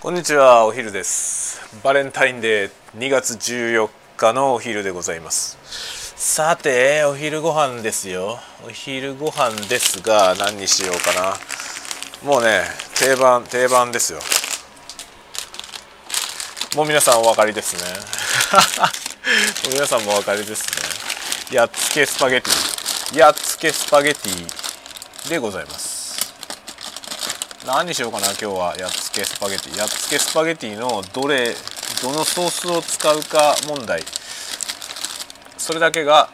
こんにちはお昼です。バレンタインデー2月14日のお昼でございます。さてお昼ご飯ですよ。お昼ご飯ですが何にしようかな。もうね定番定番ですよ。もう皆さんお分かりですね。皆さんもお分かりですね。やっつけスパゲティ。やっつけスパゲティでございます。何にしようかな今日はやっつけスパゲティ。やっつけスパゲティのどれどのソースを使うか問題。それだけが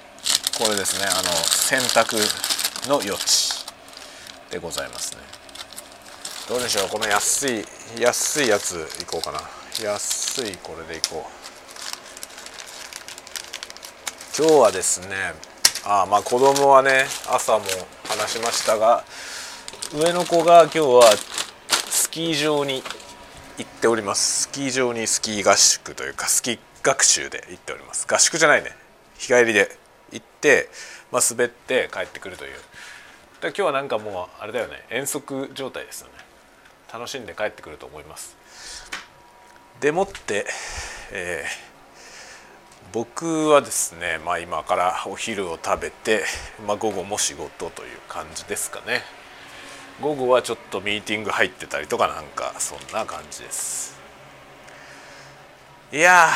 これですね。あの選択の余地でございますね。どうでしょう？この安い安いやついこうかな。安いこれでいこう。今日はですねあまあ子供はね朝も話しましたが上の子が今日はキー場に行っております。スキー場にスキー合宿というかスキー学習で行っております。合宿じゃないね。日帰りで行って、まあ、滑って帰ってくるという。今日はなんかもうあれだよね。遠足状態ですよね。楽しんで帰ってくると思います。でもって、えー、僕はですね、まあ、今からお昼を食べて、まあ、午後も仕事という感じですかね。午後はちょっとミーティング入ってたりとかなんかそんな感じです。いや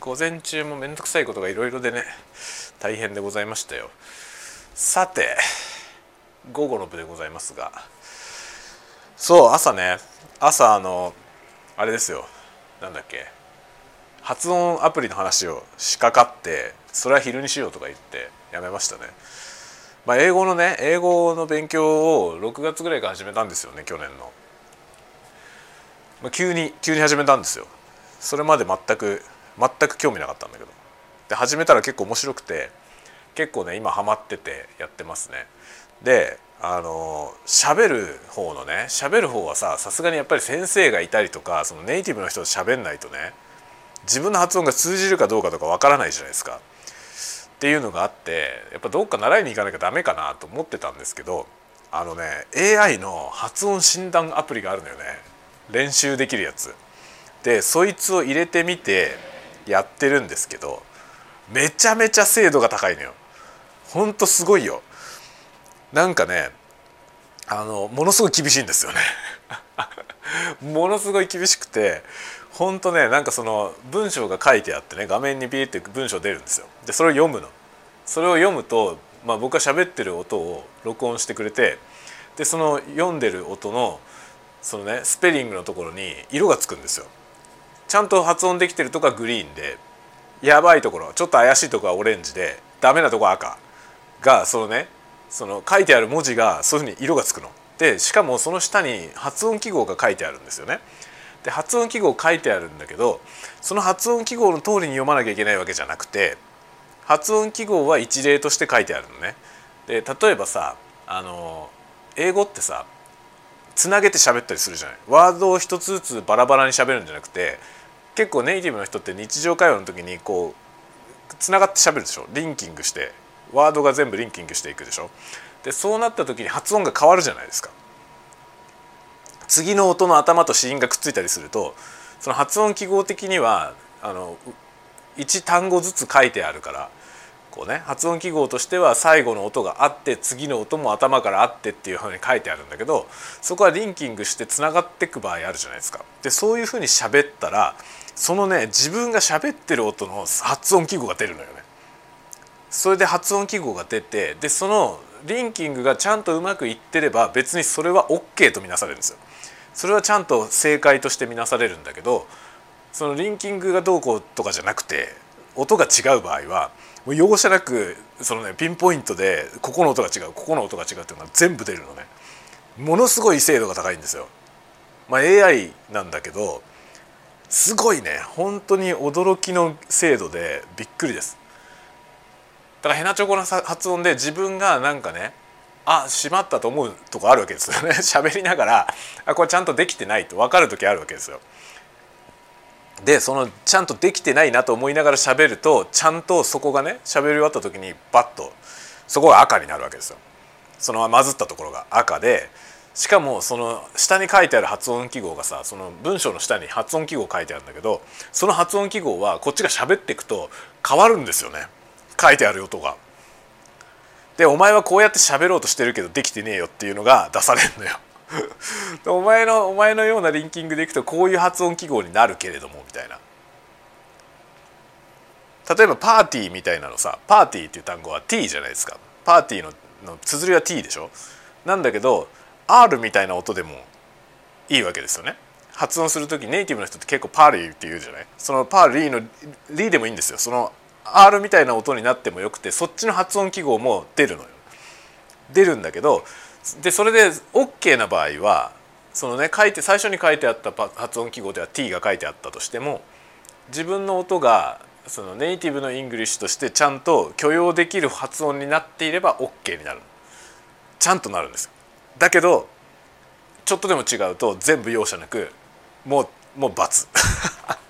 午前中も面倒くさいことがいろいろでね大変でございましたよ。さて午後の部でございますが。そう朝ね朝あのあれですよ。なんだっけ。発音アプリの話をしかかってそれは昼にしようとか言ってやめましたね。まあ英語のね英語の勉強を6月ぐらいから始めたんですよね去年の、まあ、急に急に始めたんですよ。それまで全く全く興味なかったんだけど。で始めたら結構面白くて結構ね今ハマっててやってますね。であの喋る方のね喋る方はささすがにやっぱり先生がいたりとかそのネイティブの人と喋んないとね自分の発音が通じるかどうかとかわからないじゃないですか。っていうのがあってやっぱどっか習いに行かなきゃダメかなと思ってたんですけどあのね AI の発音診断アプリがあるのよね練習できるやつ。でそいつを入れてみてやってるんですけどめちゃめちゃ精度が高いのよ。ほんとすごいよ。なんかねあのものすごい厳しいんですよね ものすごい厳しくてほんとねなんかその文章が書いてあってね画面にビーって文章出るんですよでそれを読むのそれを読むと、まあ、僕が喋ってる音を録音してくれてでその読んでる音のそのねスペリングのところに色がつくんですよちゃんと発音できてるとこはグリーンでやばいところちょっと怪しいとこはオレンジでダメなとこは赤がそのねその書いてある文字がそういうふうに色がつくの。でしかもその下に発音記号が書いてあるんですよね。で発音記号書いてあるんだけどその発音記号の通りに読まなきゃいけないわけじゃなくて発音記号は一例として書いてあるのね。で例えばさあの英語ってさつなげて喋ったりするじゃない。ワードを一つずつバラバラに喋るんじゃなくて結構ネイティブの人って日常会話の時にこうつながって喋るでしょ。リンキングしてワードが全部リンキングしていくでしょ。でそうなった時に発音が変わるじゃないですか。次の音の頭と子音がくっついたりするとその発音記号的にはあの1単語ずつ書いてあるからこうね発音記号としては最後の音があって次の音も頭からあってっていうふうに書いてあるんだけどそこはリンキングしてつながっていく場合あるじゃないですか。でそういうふうに喋ったらそのね自分が喋ってる音の発音記号が出るのよね。それで発音記号が出てでそのリンキングがちゃんとうまくいってれば別にそれは OK とみなされるんですよ。それはちゃんと正解としてみなされるんだけどそのリンキングがどうこうとかじゃなくて音が違う場合はもう容赦なくそのねピンポイントでここの音が違うここの音が違うっていうのが全部出るのねものすごい精度が高いんですよ。まあ、AI なんだけどすごいね本当に驚きの精度でびっくりです。だからヘナチョコの発音で自分がなんかねあしまったと思うとこあるわけですよね 喋りながらあこれちゃんとできてないと分かる時あるわけですよ。でそのちゃんとできてないなと思いながら喋るとちゃんとそこがね喋り終わった時にバッとそこが赤になるわけですよ。その混ずったところが赤でしかもその下に書いてある発音記号がさその文章の下に発音記号書いてあるんだけどその発音記号はこっちが喋っていくと変わるんですよね書いてある音が。でお前はこうやって喋ろうとしてるけどできてねえよっていうのが出されるのよ。お前のお前のようなリンキングでいくとこういう発音記号になるけれどもみたいな。例えばパーティーみたいなのさパーティーっていう単語は t じゃないですか。パーティーのの綴りは t でしょ。なんだけど R みたいな音でもいいわけですよね。発音する時ネイティブの人って結構パーリーって言うじゃない。そのパーリーのリーでもいいんですよ。その R みたいな音になってもよくてそっちの発音記号も出るのよ。出るんだけどでそれで OK な場合はそのね書いて最初に書いてあった発音記号では T が書いてあったとしても自分の音がそのネイティブのイングリッシュとしてちゃんと許容できる発音になっていれば OK になるちゃんとなるんですよ。だけどちょっとでも違うと全部容赦なくもうもう罰。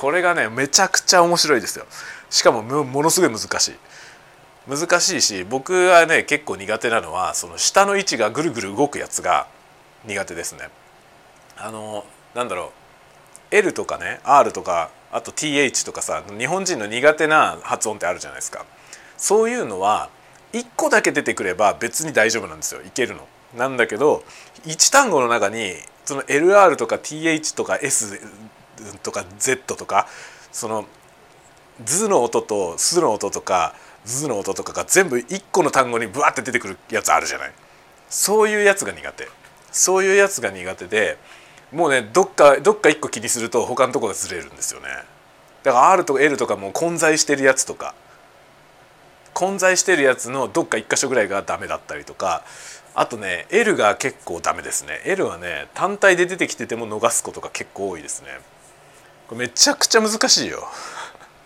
これがねめちゃくちゃ面白いですよ。しかもものすごい難しい。難しいし僕はね結構苦手なのはその下の位置がぐるぐる動くやつが苦手ですね。あのなんだろう。L とかね R とかあと TH とかさ日本人の苦手な発音ってあるじゃないですか。そういうのは1個だけ出てくれば別に大丈夫なんですよ。いけるの。なんだけど1単語の中にその LR とか TH とか S とか Z とかその「図の音と「す」の音とか「図の音とかが全部1個の単語にブワって出てくるやつあるじゃない。そういうやつが苦手。そういうやつが苦手でもうねどっかどっか1個気にすると他のとこがずれるんですよね。だから R とか L とかも混在してるやつとか混在してるやつのどっか1箇所ぐらいがダメだったりとかあとね L が結構ダメですね。L はね単体で出てきてても逃すことが結構多いですね。これめちゃくちゃ難しいよ。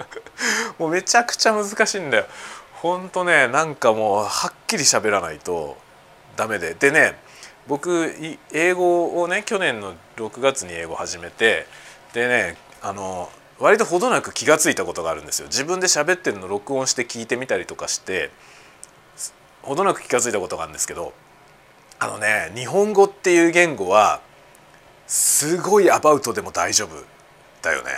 もうめちゃくちゃ難しいんだよ。ほんとねなんかもうはっきり喋らないとダメで。でね僕英語をね去年の6月に英語始めてでねあの割とほどなく気が付いたことがあるんですよ。自分で喋ってるの録音して聞いてみたりとかしてほどなく気が付いたことがあるんですけどあのね日本語っていう言語はすごいアバウトでも大丈夫。だよね。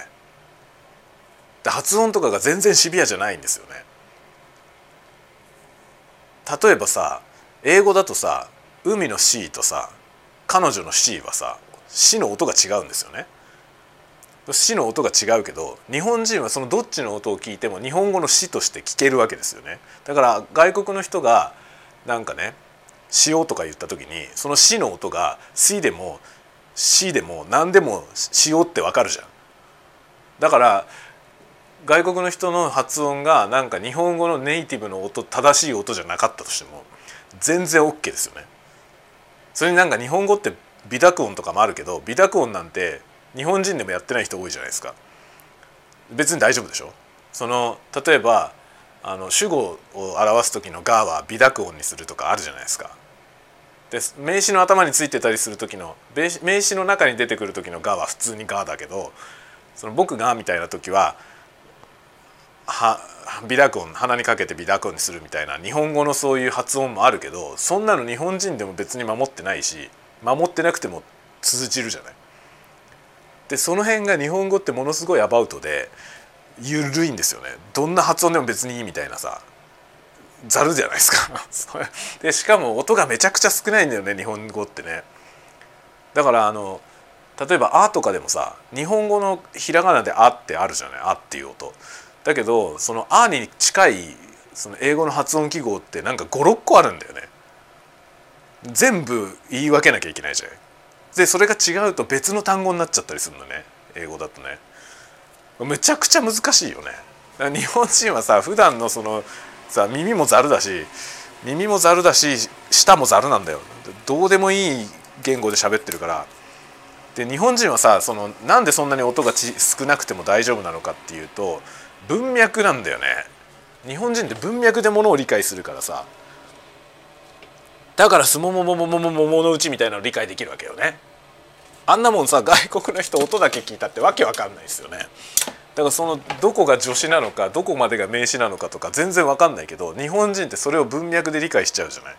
で発音とかが全然シビアじゃないんですよね。例えばさ英語だとさ海の C とさ彼女の C はさ C の音が違うんですよね。死の音が違うけど日本人はそのどっちの音を聞いても日本語の死として聞けるわけですよねだから外国の人がなんかね「塩」とか言った時にその「死」の音が「し」でも「し」でも何でも「塩」ってわかるじゃんだから外国の人の発音がなんか日本語のネイティブの音正しい音じゃなかったとしても全然 OK ですよね。それになんか日本語って微濁音とかもあるけど微濁音なんて日本人でもやってない人多いじゃないですか。別に大丈夫でしょ？その例えばあの主語を表す時の「が」は微濁音にするとかあるじゃないですか。で名詞の頭についてたりする時の名詞の中に出てくる時の「が」は普通に「が」だけどその僕がみたいな時はは微濁音鼻にかけて微濁音にするみたいな日本語のそういう発音もあるけどそんなの日本人でも別に守ってないし守ってなくても通じるじゃない。でその辺が日本語ってものすごいアバウトで緩いんですよね。どんな発音でも別にいいみたいなさざるじゃないですか。でしかも音がめちゃくちゃ少ないんだよね日本語ってね。だからあの例えば「あ」とかでもさ日本語のひらがなで「あ」ってあるじゃない「あ」っていう音。だけどその「あ」に近いその英語の発音記号ってなんか56個あるんだよね。全部言い分けなきゃいけないじゃないでそれが違うと別の単語になっちゃったりするのね。英語だとね。めちゃくちゃ難しいよね。日本人はさ普段のそのさ耳もざるだし耳もざるだし舌もざるなんだよ。どうでもいい言語で喋ってるからで日本人はさそのなんでそんなに音がち少なくても大丈夫なのかっていうと文脈なんだよね。日本人って文脈でものを理解するからさ。だからすももももももものうちみたいなの理解できるわけよね。あんなもんさ外国の人音だけ聞いたってわけわかんないですよね。だからそのどこが助詞なのかどこまでが名詞なのかとか全然わかんないけど日本人ってそれを文脈で理解しちゃうじゃない。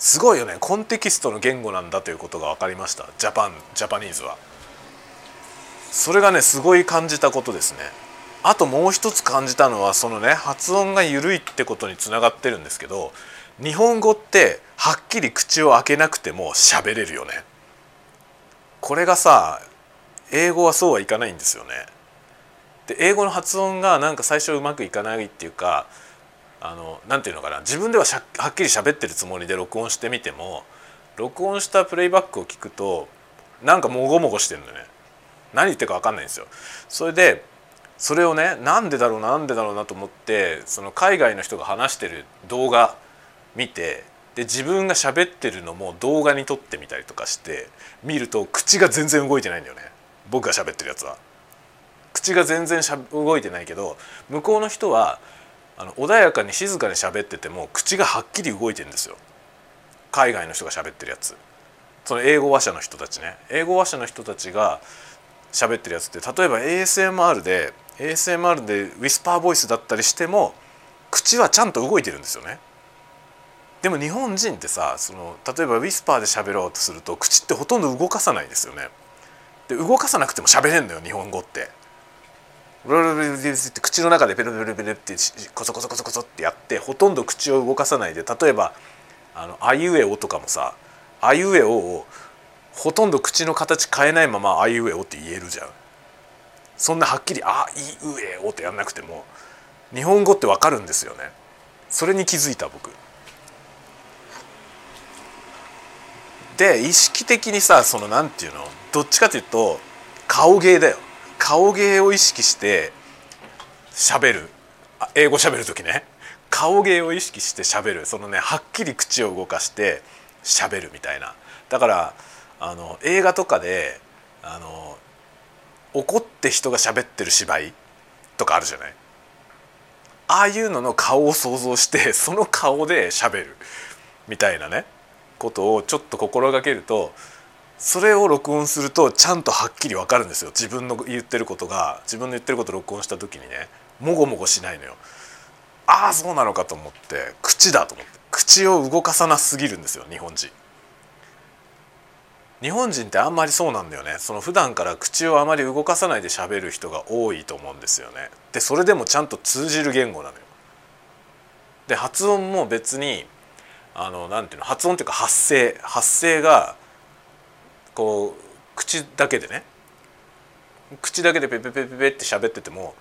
すごいよね。コンテキストの言語なんだということが分かりました。ジャパンジャパニーズは。それがねすごい感じたことですね。あともう一つ感じたのはそのね発音が緩いってことにつながってるんですけど日本語ってはっきり口を開けなくても喋れるよね。これがさ英語はそうはいかないんですよね。で英語の発音がなんか最初うまくいかないっていうかあのなんていうのかな。自分でははっきり喋ってるつもりで録音してみても録音したプレイバックを聞くとなんかもごもごしてるのね。何言ってるか分かんないんですよ。それでそれをねなんでだろうななんでだろうなと思ってその海外の人が話してる動画見てで自分が喋ってるのも動画に撮ってみたりとかして見ると口が全然動いてないんだよね。僕が喋ってるやつは。口が全然しゃ動いてないけど向こうの人はあの穏やかに静かに喋ってても口がはっきり動いてるんですよ。海外の人が喋ってるやつ。その英語話者の人たちね。英語話者の人たちが喋ってるやつって例えば ASMR で ASMR でウィスパーボイスだったりしても口はちゃんと動いてるんですよね。でも日本人ってさその例えばウィスパーで喋ろうとすると口ってほとんど動かさないですよね。で動かさなくても喋れんのよ日本語って。ブルブルブルって口の中でペルペルペルってコソコソコソコソってやってほとんど口を動かさないで例えばあのあいうえおとかもさあいうえおをほとんど口の形変えないままあいうえおって言えるじゃんそんなはっきりあいうえおってやんなくても日本語ってわかるんですよねそれに気づいた僕で意識的にさそのなんていうのどっちかというと顔芸だよ顔芸を意識して喋る。英語喋る時ね。顔芸を意識して喋る。そのねはっきり口を動かして喋るみたいな。だからあの映画とかであの怒って人が喋ってる芝居とかあるじゃない。ああいうのの顔を想像してその顔で喋るみたいなねことをちょっと心がけるとそれを録音するとちゃんとはっきり分かるんですよ。自分の言ってることが自分の言ってることを録音した時にねもごもごしないのよ。ああそうなのかと思って口だと思って。口を動かさなすぎるんですよ日本人。日本人ってあんまりそうなんだよね。その普段から口をあまり動かさないで喋る人が多いと思うんですよね。でそれでもちゃんと通じる言語なのよ。で発音も別にあのなんていうの発音っていうか発声。発声がこう口だけでね口だけでペペペペペって喋ってても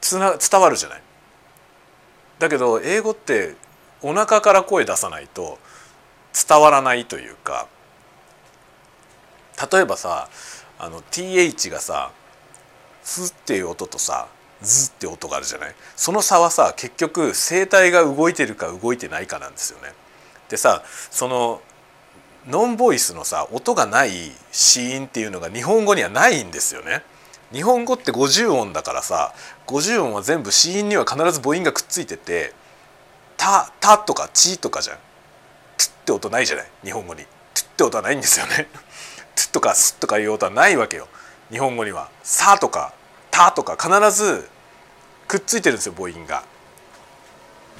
つな伝わるじゃない？だけど英語ってお腹から声出さないと伝わらないというか例えばさあの TH がさ「ふ」っていう音とさ「ず」って音があるじゃない？その差はさ結局声帯が動いてるか動いてないかなんですよね。でさそのノンボイスのさ音がない子音っていうのが日本語にはないんですよね。日本語って50音だからさ50音は全部子音には必ず母音がくっついてて「た」「た」とか「ち」とかじゃん「つ」って音ないじゃない日本語に「つ」って音はないんですよね。つとかすとかいう音はないわけよ日本語には。さとかたとか必ずくっついてるんですよ母音が。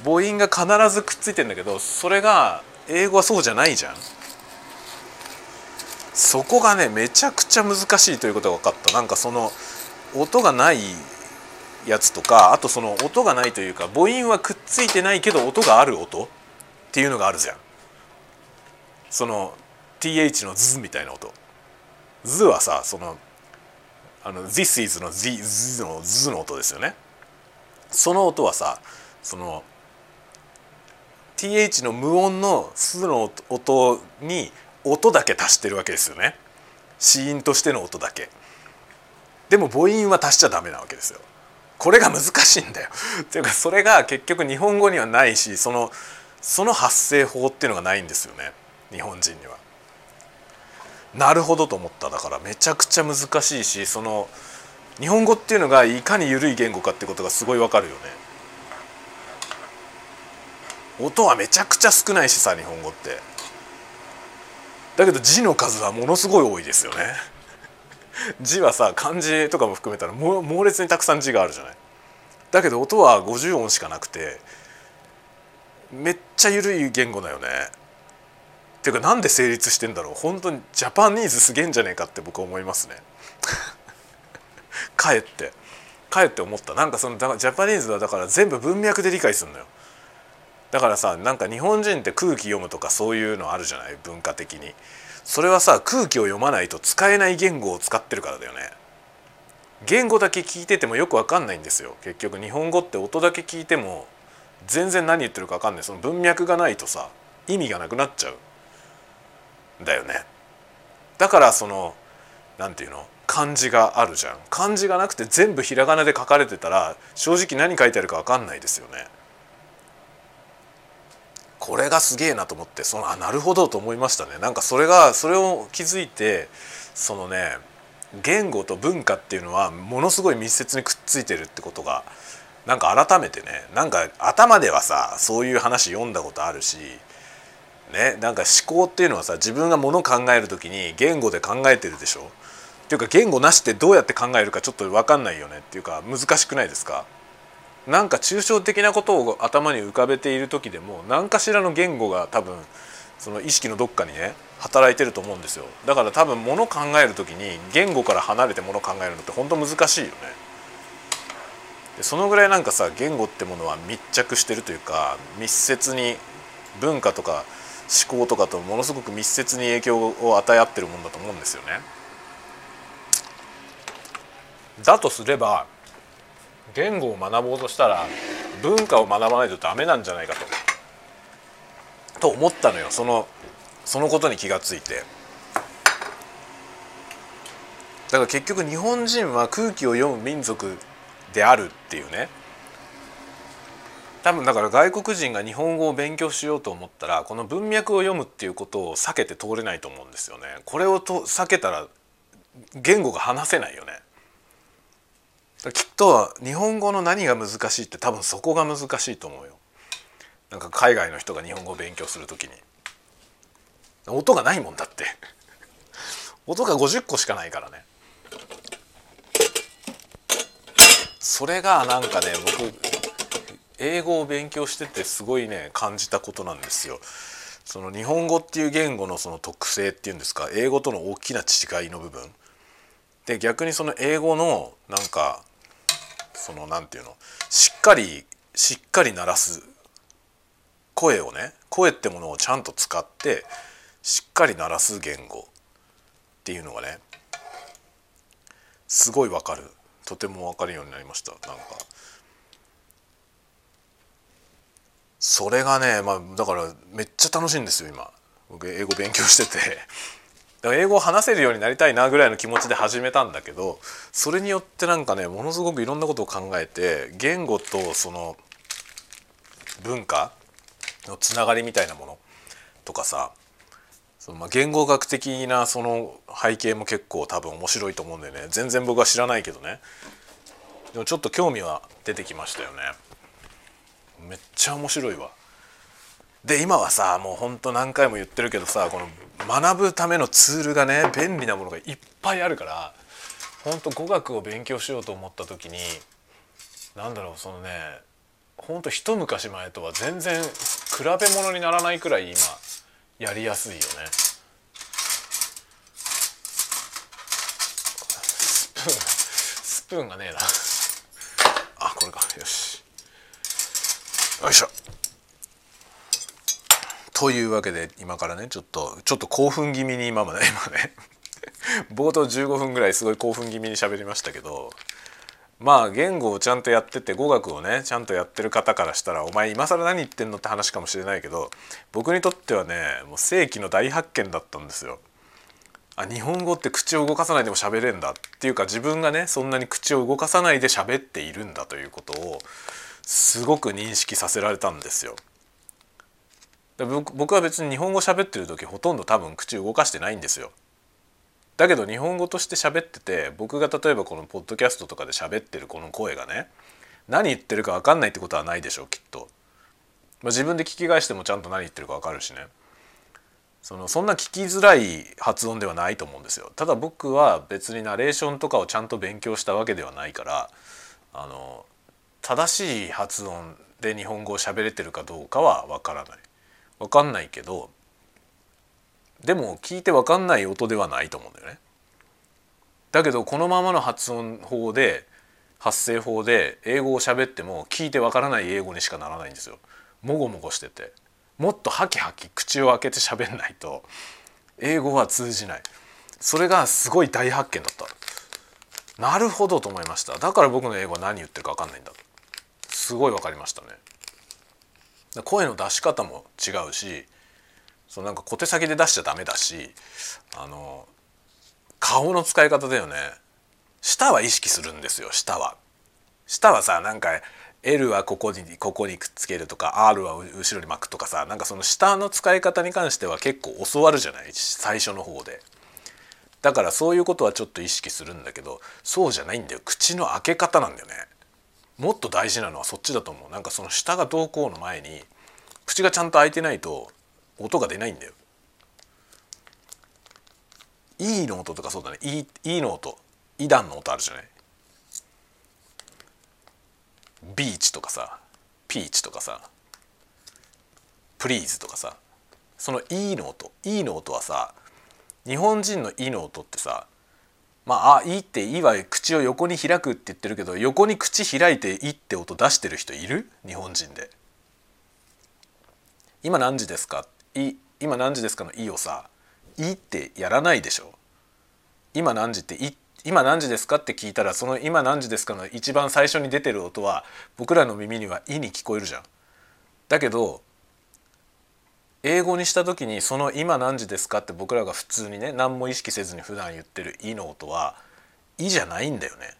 母音が必ずくっついてるんだけどそれが英語はそうじゃないじゃん。そこがねめちゃくちゃ難しいということが分かった。なんかその音がないやつとかあとその音がないというか母音はくっついてないけど音がある音っていうのがあるじゃん。その TH のズみたいな音。ズはさそのあの This is の Z, のズの音ですよね。その音はさその TH の無音のスの音に音だけ足してるわけですよね子音としての音だけでも母音は足しちゃダメなわけですよこれが難しいんだよっていうかそれが結局日本語にはないしそのその発声法っていうのがないんですよね日本人には。なるほどと思っただからめちゃくちゃ難しいしその日本語っていうのがいかに緩い言語かってことがすごいわかるよね。音はめちゃくちゃ少ないしさ日本語って。だけど字の数はものすごい多いですよね。字はさ漢字とかも含めたら猛烈にたくさん字があるじゃない。だけど音は50音しかなくてめっちゃ緩い言語だよね。っていうかなんで成立してんだろう。本当にジャパニーズすげえんじゃねえかって僕は思いますね。かえって。かえって思った。なんかそのジャパニーズはだから全部文脈で理解するのよ。だからさなんか日本人って空気読むとかそういうのあるじゃない？文化的に。それはさ空気を読まないと使えない言語を使ってるからだよね。言語だけ聞いててもよくわかんないんですよ。結局日本語って音だけ聞いても全然何言ってるかわかんない。その文脈がないとさ意味がなくなっちゃうだよね。だからその何て言うの？漢字があるじゃん。漢字がなくて全部ひらがなで書かれてたら正直何書いてあるかわかんないですよね。これがすげえなと思ってそのあなるほどと思いましたね。なんかそれがそれを気づいてそのね言語と文化っていうのはものすごい密接にくっついてるってことがなんか改めてねなんか頭ではさそういう話読んだことあるしねなんか思考っていうのはさ自分がもの考える時に言語で考えてるでしょ？っていうか言語なしってどうやって考えるかちょっと分かんないよねっていうか難しくないですか？なんか抽象的なことを頭に浮かべている時でも何かしらの言語が多分その意識のどっかにね働いてると思うんですよ。だから多分もの考える時に言語から離れてもの考えるのって本当難しいよね。でそのぐらいなんかさ言語ってものは密着してるというか密接に文化とか思考とかとものすごく密接に影響を与え合ってるもんだと思うんですよね。だとすれば言語を学ぼうとしたら文化を学ばないとダメなんじゃないかとと思ったのよそのそのことに気がついてだから結局日本人は空気を読む民族であるっていうね多分だから外国人が日本語を勉強しようと思ったらこの文脈を読むっていうことを避けて通れないと思うんですよね。これをと避けたら言語が話せないよね。きっと日本語の何が難しいって多分そこが難しいと思うよ。なんか海外の人が日本語を勉強するときに音がないもんだって音が50個しかないからねそれがなんかね僕英語を勉強しててすごいね感じたことなんですよ。その日本語っていう言語のその特性っていうんですか英語との大きな違いの部分で逆にその英語のなんかそのなんていうの？しっかりしっかり鳴らす声をね声ってものをちゃんと使ってしっかり鳴らす言語っていうのがねすごいわかる。とてもわかるようになりました。なんか。それがねまあだからめっちゃ楽しいんですよ今。僕英語勉強してて。だから英語を話せるようになりたいなぐらいの気持ちで始めたんだけどそれによってなんかねものすごくいろんなことを考えて言語とその文化のつながりみたいなものとかさそのま言語学的なその背景も結構多分面白いと思うんだよね全然僕は知らないけどね。でもちょっと興味は出てきましたよね。めっちゃ面白いわ。で今はさもうほんと何回も言ってるけどさこの学ぶためのツールがね便利なものがいっぱいあるからほんと語学を勉強しようと思った時に何だろうそのねほんと一昔前とは全然比べ物にならないくらい今やりやすいよね。スプーンスプーンがねえな。あこれか。よし。よいしょ。というわけで今からねちょっとちょっと興奮気味に今まで今ね 冒頭15分ぐらいすごい興奮気味に喋りましたけどまあ言語をちゃんとやってて語学をねちゃんとやってる方からしたらお前今更何言ってんのって話かもしれないけど僕にとってはねもう世紀の大発見だったんですよ。あ日本語って口を動かさないでも喋れんだっていうか自分がねそんなに口を動かさないで喋っているんだということをすごく認識させられたんですよ。僕は別に日本語喋ってる時ほとんど多分口動かしてないんですよ。だけど日本語として喋ってて僕が例えばこのポッドキャストとかで喋ってるこの声がね何言ってるか分かんないってことはないでしょうきっと。まあ、自分で聞き返してもちゃんと何言ってるか分かるしねそのそんな聞きづらい発音ではないと思うんですよ。ただ僕は別にナレーションとかをちゃんと勉強したわけではないからあの正しい発音で日本語を喋れてるかどうかは分からない。分かんないけどでも聞いて分かんない音ではないと思うんだよね。だけどこのままの発音法で発声法で英語を喋っても聞いてわからない英語にしかならないんですよ。もごもごしてて。もっとハキハキ口を開けて喋んないと英語は通じない。それがすごい大発見だったなるほどと思いました。だから僕の英語は何言ってるか分かんないんだ。すごい分かりましたね。声の出し方も違うしそのなんか小手先で出しちゃダメだしあの顔の使い方だよね。舌は意識するんですよ舌は。舌はさなんか L はここにここにくっつけるとか R は後ろに巻くとかさなんかその舌の使い方に関しては結構教わるじゃない？最初の方で。だからそういうことはちょっと意識するんだけどそうじゃないんだよ。口の開け方なんだよね。もっと大事なのはそっちだと思う。なんかその舌がどうこうの前に口がちゃんと開いてないと音が出ないんだよ。いいの音とかそうだね。いいの音。イダンの音あるじゃない？ビーチとかさピーチとかさプリーズとかさその「いいの音「いいの音はさ日本人の「い」の音ってさまあ「あいい」って「いい」は口を横に開くって言ってるけど横に口開いて「い」って音出してる人いる？日本人で。今何時ですか？い今何時ですかの「い」をさ「い」ってやらないでしょ？今何時って「い」今何時ですかって聞いたらその今何時ですかの一番最初に出てる音は僕らの耳には「い」に聞こえるじゃん。だけど英語にした時にその「今何時ですか?」って僕らが普通にね何も意識せずに普段言ってる「い」の音は「い」じゃないんだよね。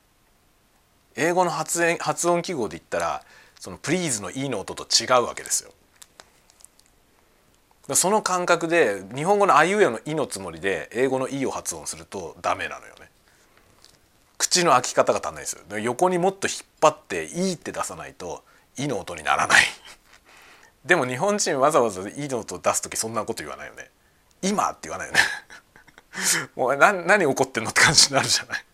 英語の発音発音記号で言ったらその「プリーズ」の「い」の音と違うわけですよ。その感覚で日本語の「あいうえの「い」のつもりで英語の「い」を発音するとダメなのよね。口の開き方が足んないですよ。横にもっと引っ張って「い」って出さないと「い」の音にならない。でも日本人わざわざ「い」の音出す時そんなこと言わないよね。今って言わないよね。もう何何怒ってんのって感じになるじゃない。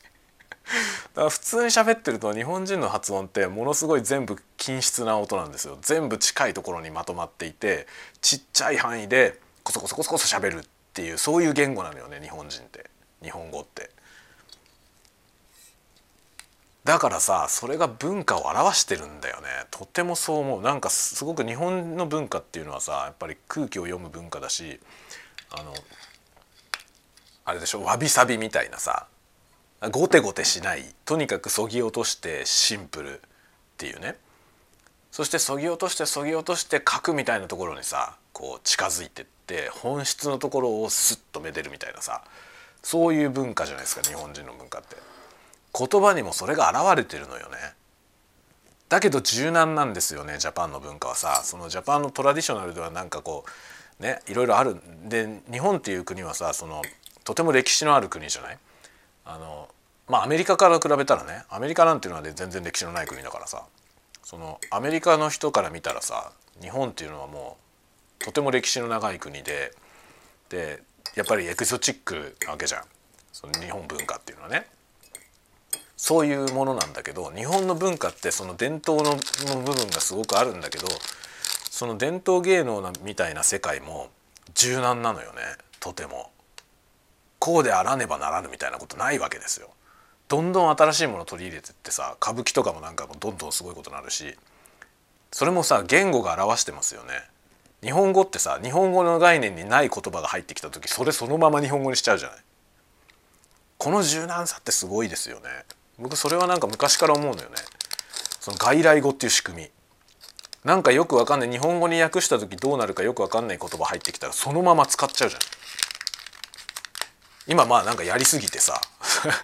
だから普通に喋ってると日本人の発音ってものすごい全部均質な音なんですよ全部近いところにまとまっていてちっちゃい範囲でコソコソコソコソ喋るっていうそういう言語なのよね日本人って日本語って。だからさそれが文化を表してるんだよね。とてもそう思う。なんかすごく日本の文化っていうのはさやっぱり空気を読む文化だしあのあれでしょわびさびみたいなさゴテゴテしないとにかくそぎ落としてシンプルっていうね。そしてそぎ落としてそぎ落として核みたいなところにさこう近づいてって本質のところをスッとめでるみたいなさそういう文化じゃないですか日本人の文化って。言葉にもそれが現れてるのよね。だけど柔軟なんですよねジャパンの文化はさ。そのジャパンのトラディショナルではなんかこうねいろいろある。で日本っていう国はさそのとても歴史のある国じゃない？あのまあアメリカから比べたらねアメリカなんていうのは、ね、全然歴史のない国だからさ。そのアメリカの人から見たらさ日本っていうのはもうとても歴史の長い国ででやっぱりエクゾチックなわけじゃん。その日本文化っていうのはね。そういうものなんだけど日本の文化ってその伝統の部分がすごくあるんだけどその伝統芸能みたいな世界も柔軟なのよねとても。こうであらねばならぬみたいなことないわけですよ。どんどん新しいもの取り入れてってさ歌舞伎とかもなんかもどんどんすごいことになるしそれもさ言語が表してますよね。日本語ってさ日本語の概念にない言葉が入ってきた時それそのまま日本語にしちゃうじゃない。この柔軟さってすごいですよね。僕それはなんか昔から思うのよね。その外来語っていう仕組み。なんかよくわかんない日本語に訳した時どうなるかよくわかんない言葉入ってきたらそのまま使っちゃうじゃん。今まあなんかやりすぎてさ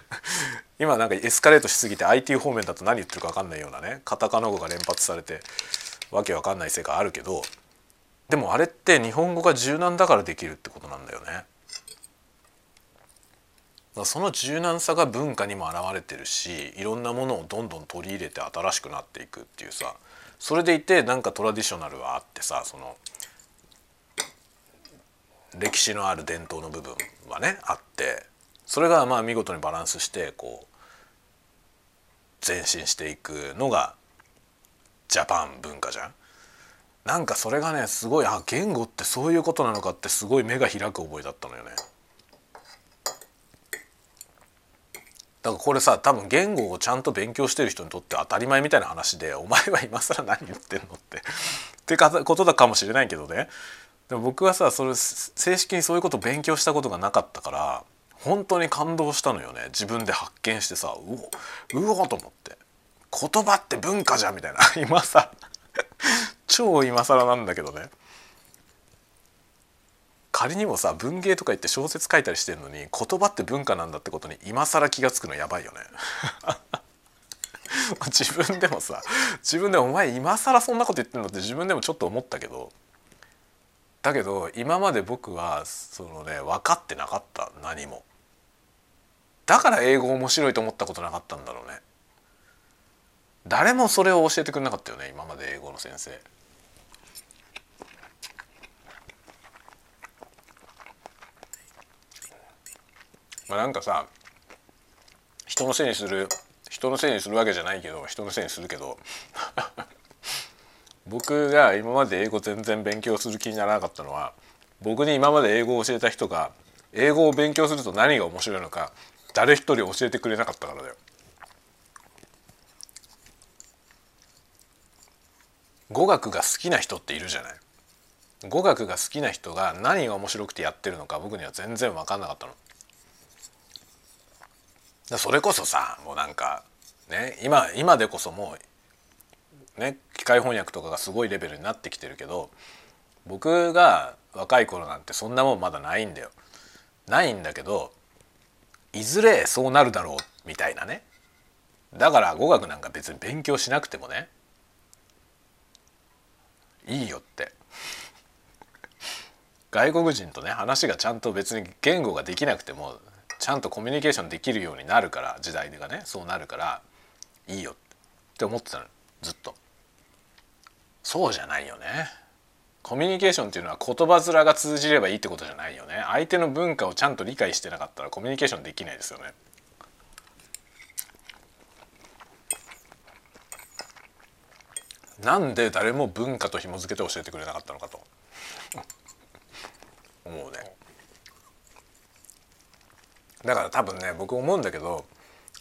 今なんかエスカレートしすぎて IT 方面だと何言ってるか分かんないようなねカタカナ語が連発されてわけわかんない世界あるけどでもあれって日本語が柔軟だからできるってことなんだよね。その柔軟さが文化にも表れてるしいろんなものをどんどん取り入れて新しくなっていくっていうさそれでいてなんかトラディショナルはあってさその歴史のある伝統の部分はねあってそれがまあ見事にバランスしてこう前進していくのがジャパン文化じゃん。なんかそれがねすごいあ言語ってそういうことなのかってすごい目が開く覚えだったのよね。だからこれさ多分言語をちゃんと勉強してる人にとって当たり前みたいな話でお前は今更何言ってんのって ってことだかもしれないけどね。でも僕はさそれ正式にそういうこと勉強したことがなかったから本当に感動したのよね。自分で発見してさうおうおと思って。言葉って文化じゃんみたいな。今さ 超今更なんだけどね。仮にもさ文芸とか言って小説書いたりしてるのに言葉って文化なんだってことに今更気が付くのやばいよね。自分でもさ自分でお前今更そんなこと言ってんのって自分でもちょっと思ったけどだけど今まで僕はそのね分かってなかった何も。だから英語面白いと思ったことなかったんだろうね。誰もそれを教えてくれなかったよね今まで英語の先生。まあなんかさ人のせいにする人のせいにするわけじゃないけど人のせいにするけど 僕が今まで英語全然勉強する気にならなかったのは僕に今まで英語を教えた人が英語を勉強すると何が面白いのか誰一人教えてくれなかったからだよ。語学が好きな人っているじゃない語学が好きな人が何が面白くてやってるのか僕には全然分かんなかったのそれこそさもうなんかね今今でこそもうね機械翻訳とかがすごいレベルになってきてるけど僕が若い頃なんてそんなもんまだないんだよ。ないんだけどいずれそうなるだろうみたいなね。だから語学なんか別に勉強しなくてもねいいよって。外国人とね話がちゃんと別に言語ができなくてもちゃんとコミュニケーションできるようになるから時代がねそうなるからいいよって思ってたのずっと。そうじゃないよね。コミュニケーションっていうのは言葉面が通じればいいってことじゃないよね。相手の文化をちゃんと理解してなかったらコミュニケーションできないですよね。なんで誰も文化と紐付けて教えてくれなかったのかと。思うね。だから多分ね僕思うんだけど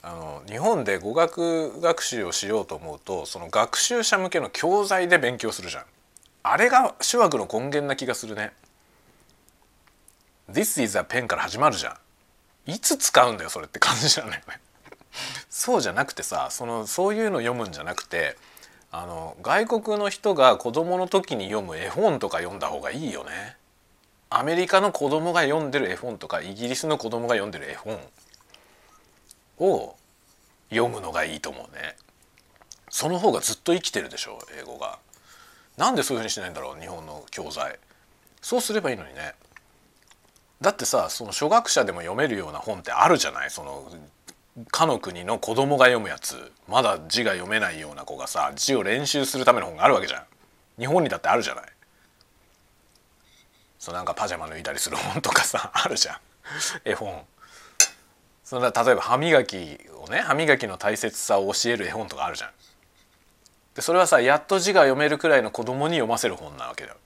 あの日本で語学学習をしようと思うとその学習者向けの教材で勉強するじゃん。あれが手話の根源な気がするね。This is a pen から始まるじゃん。いつ使うんだよそれって感じなのよねそうじゃなくてさそのそういうの読むんじゃなくてあの外国の人が子供の時に読む絵本とか読んだ方がいいよね。アメリカの子供が読んでる絵本とかイギリスの子供が読んでる絵本を読むのがいいと思うね。その方がずっと生きてるでしょ英語が。なんでそういうふうにしないんだろう日本の教材。そうすればいいのにね。だってさその初学者でも読めるような本ってあるじゃない？そのかの国の子供が読むやつまだ字が読めないような子がさ字を練習するための本があるわけじゃん日本にだってあるじゃない？そうなんかパジャマ脱いだりする本とかさ あるじゃん。絵本。それ例えば歯磨きをね歯磨きの大切さを教える絵本とかあるじゃん。でそれはさやっと字が読めるくらいの子供に読ませる本なわけだよ。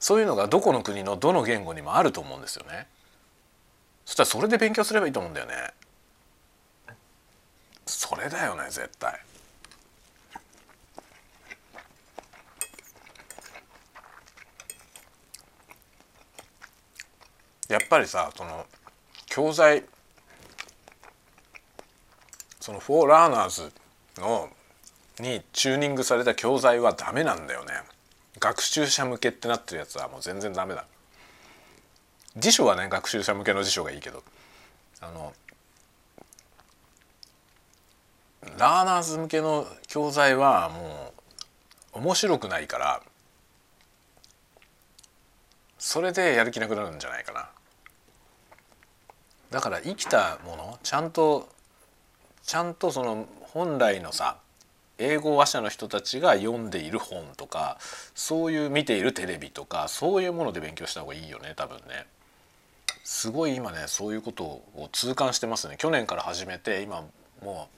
そういうのがどこの国のどの言語にもあると思うんですよね。そしたらそれで勉強すればいいと思うんだよね。それだよね絶対。やっぱりさその教材そのフォーラーナーズのにチューニングされた教材はダメなんだよね。学習者向けってなってるやつはもう全然ダメだ。辞書はね学習者向けの辞書がいいけど。あのラーナーズ向けの教材はもう面白くないからそれでやる気なくなるんじゃないかな。だから生きたものちゃんとちゃんとその本来のさ英語話者の人たちが読んでいる本とかそういう見ているテレビとかそういうもので勉強した方がいいよね多分ね。すごい今ねそういうことを痛感してますね。去年から始めて今も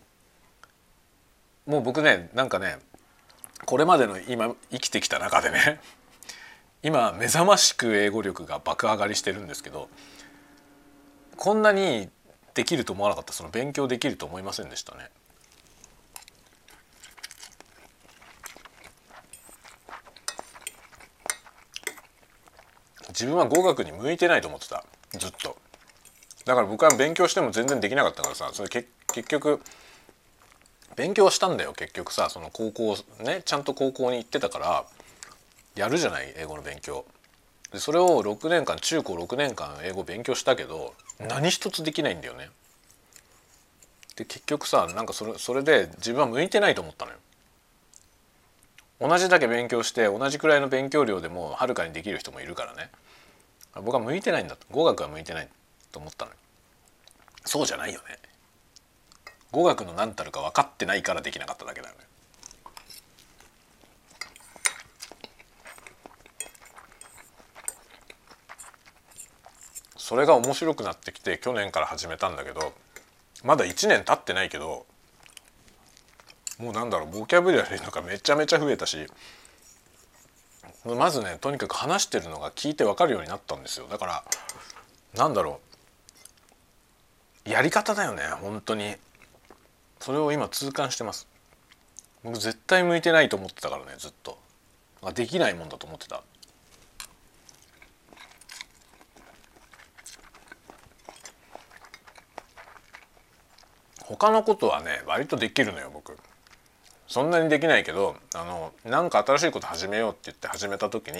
うもう僕ねなんかねこれまでの今生きてきた中でね今目覚ましく英語力が爆上がりしてるんですけどこんなにできると思わなかった。その勉強できると思いませんでしたね。自分は語学に向いてないと思ってた。ずっと。だから僕は勉強しても全然できなかったからさそれ結局勉強したんだよ結局さ。その高校ねちゃんと高校に行ってたからやるじゃない英語の勉強。でそれを6年間中高6年間英語勉強したけど何一つできないんだよね。で結局さなんかそれそれで自分は向いてないと思ったのよ。同じだけ勉強して同じくらいの勉強量でもはるかにできる人もいるからね。僕は向いてないんだと。語学は向いてないと思ったのよ。そうじゃないよね。語学の何たるか分かってないからできなかっただけだよね。それが面白くなってきて去年から始めたんだけどまだ1年経ってないけどもうなんだろうボキャブラリーとかめちゃめちゃ増えたしまずねとにかく話してるのが聞いて分かるようになったんですよ。だからなんだろうやり方だよね本当に。それを今痛感してます。僕絶対向いてないと思ってたからねずっと。できないもんだと思ってた。他のことはね割とできるのよ僕そんなにできないけどあのなんか新しいこと始めようって言って始めた時に